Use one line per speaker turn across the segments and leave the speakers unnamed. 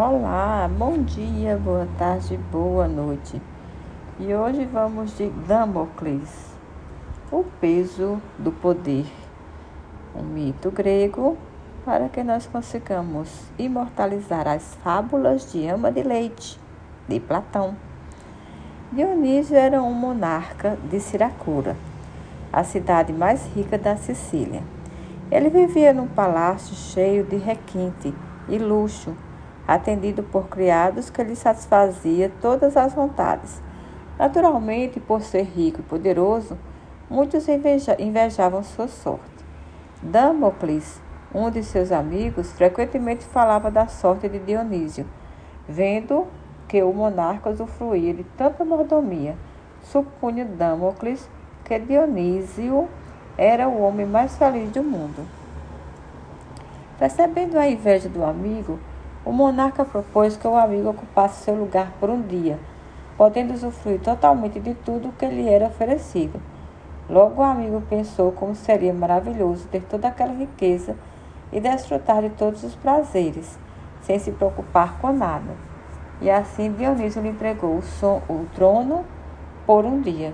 Olá, bom dia, boa tarde, boa noite. E hoje vamos de Damocles, o peso do poder, um mito grego para que nós consigamos imortalizar as fábulas de Ama de Leite, de Platão. Dionísio era um monarca de Siracura, a cidade mais rica da Sicília. Ele vivia num palácio cheio de requinte e luxo atendido por criados que lhe satisfazia todas as vontades. Naturalmente, por ser rico e poderoso, muitos invejavam sua sorte. Damocles, um de seus amigos, frequentemente falava da sorte de Dionísio, vendo que o monarca usufruía de tanta mordomia. Supunha Damocles que Dionísio era o homem mais feliz do mundo. Percebendo a inveja do amigo, o monarca propôs que o amigo ocupasse seu lugar por um dia, podendo usufruir totalmente de tudo o que lhe era oferecido. Logo o amigo pensou como seria maravilhoso ter toda aquela riqueza e desfrutar de todos os prazeres, sem se preocupar com nada. E assim Dionísio lhe entregou o, som, o trono por um dia.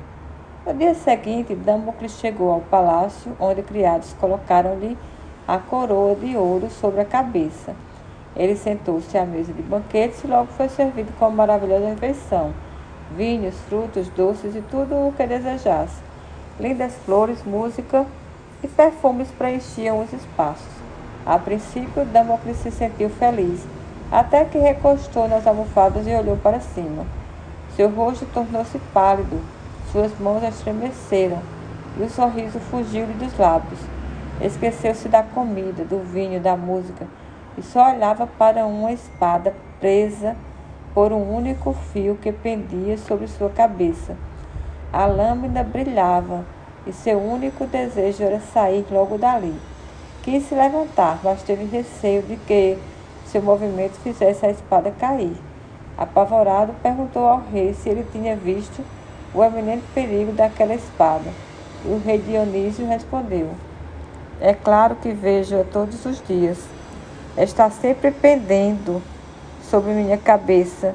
No dia seguinte, Damocles chegou ao palácio, onde criados colocaram-lhe a coroa de ouro sobre a cabeça. Ele sentou-se à mesa de banquetes e logo foi servido com uma maravilhosa refeição. Vinhos, frutos, doces e tudo o que desejasse. Lindas flores, música e perfumes preenchiam os espaços. A princípio, Damocles se sentiu feliz, até que recostou nas almofadas e olhou para cima. Seu rosto tornou-se pálido, suas mãos estremeceram e o sorriso fugiu-lhe dos lábios. Esqueceu-se da comida, do vinho, da música e só olhava para uma espada presa por um único fio que pendia sobre sua cabeça. A lâmina brilhava e seu único desejo era sair logo dali. Quis se levantar, mas teve receio de que seu movimento fizesse a espada cair. Apavorado, perguntou ao rei se ele tinha visto o eminente perigo daquela espada. E o rei Dionísio respondeu: É claro que vejo-a todos os dias está sempre pendendo sobre minha cabeça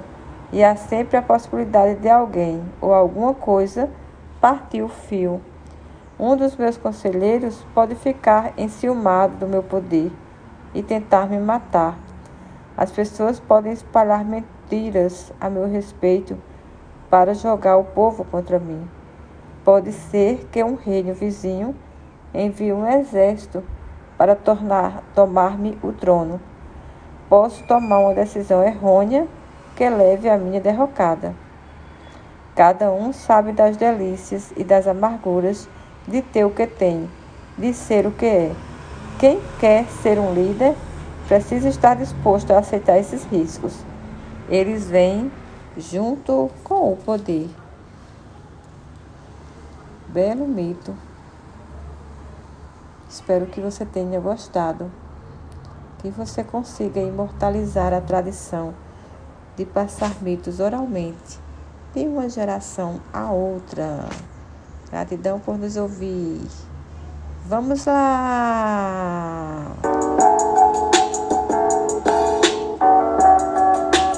e há sempre a possibilidade de alguém ou alguma coisa partir o fio. Um dos meus conselheiros pode ficar enciumado do meu poder e tentar me matar. As pessoas podem espalhar mentiras a meu respeito para jogar o povo contra mim. Pode ser que um reino vizinho envie um exército para tornar tomar-me o trono. Posso tomar uma decisão errônea que leve à minha derrocada. Cada um sabe das delícias e das amarguras de ter o que tem, de ser o que é. Quem quer ser um líder precisa estar disposto a aceitar esses riscos. Eles vêm junto com o poder. Belo mito. Espero que você tenha gostado, que você consiga imortalizar a tradição de passar mitos oralmente de uma geração a outra. Gratidão por nos ouvir. Vamos lá!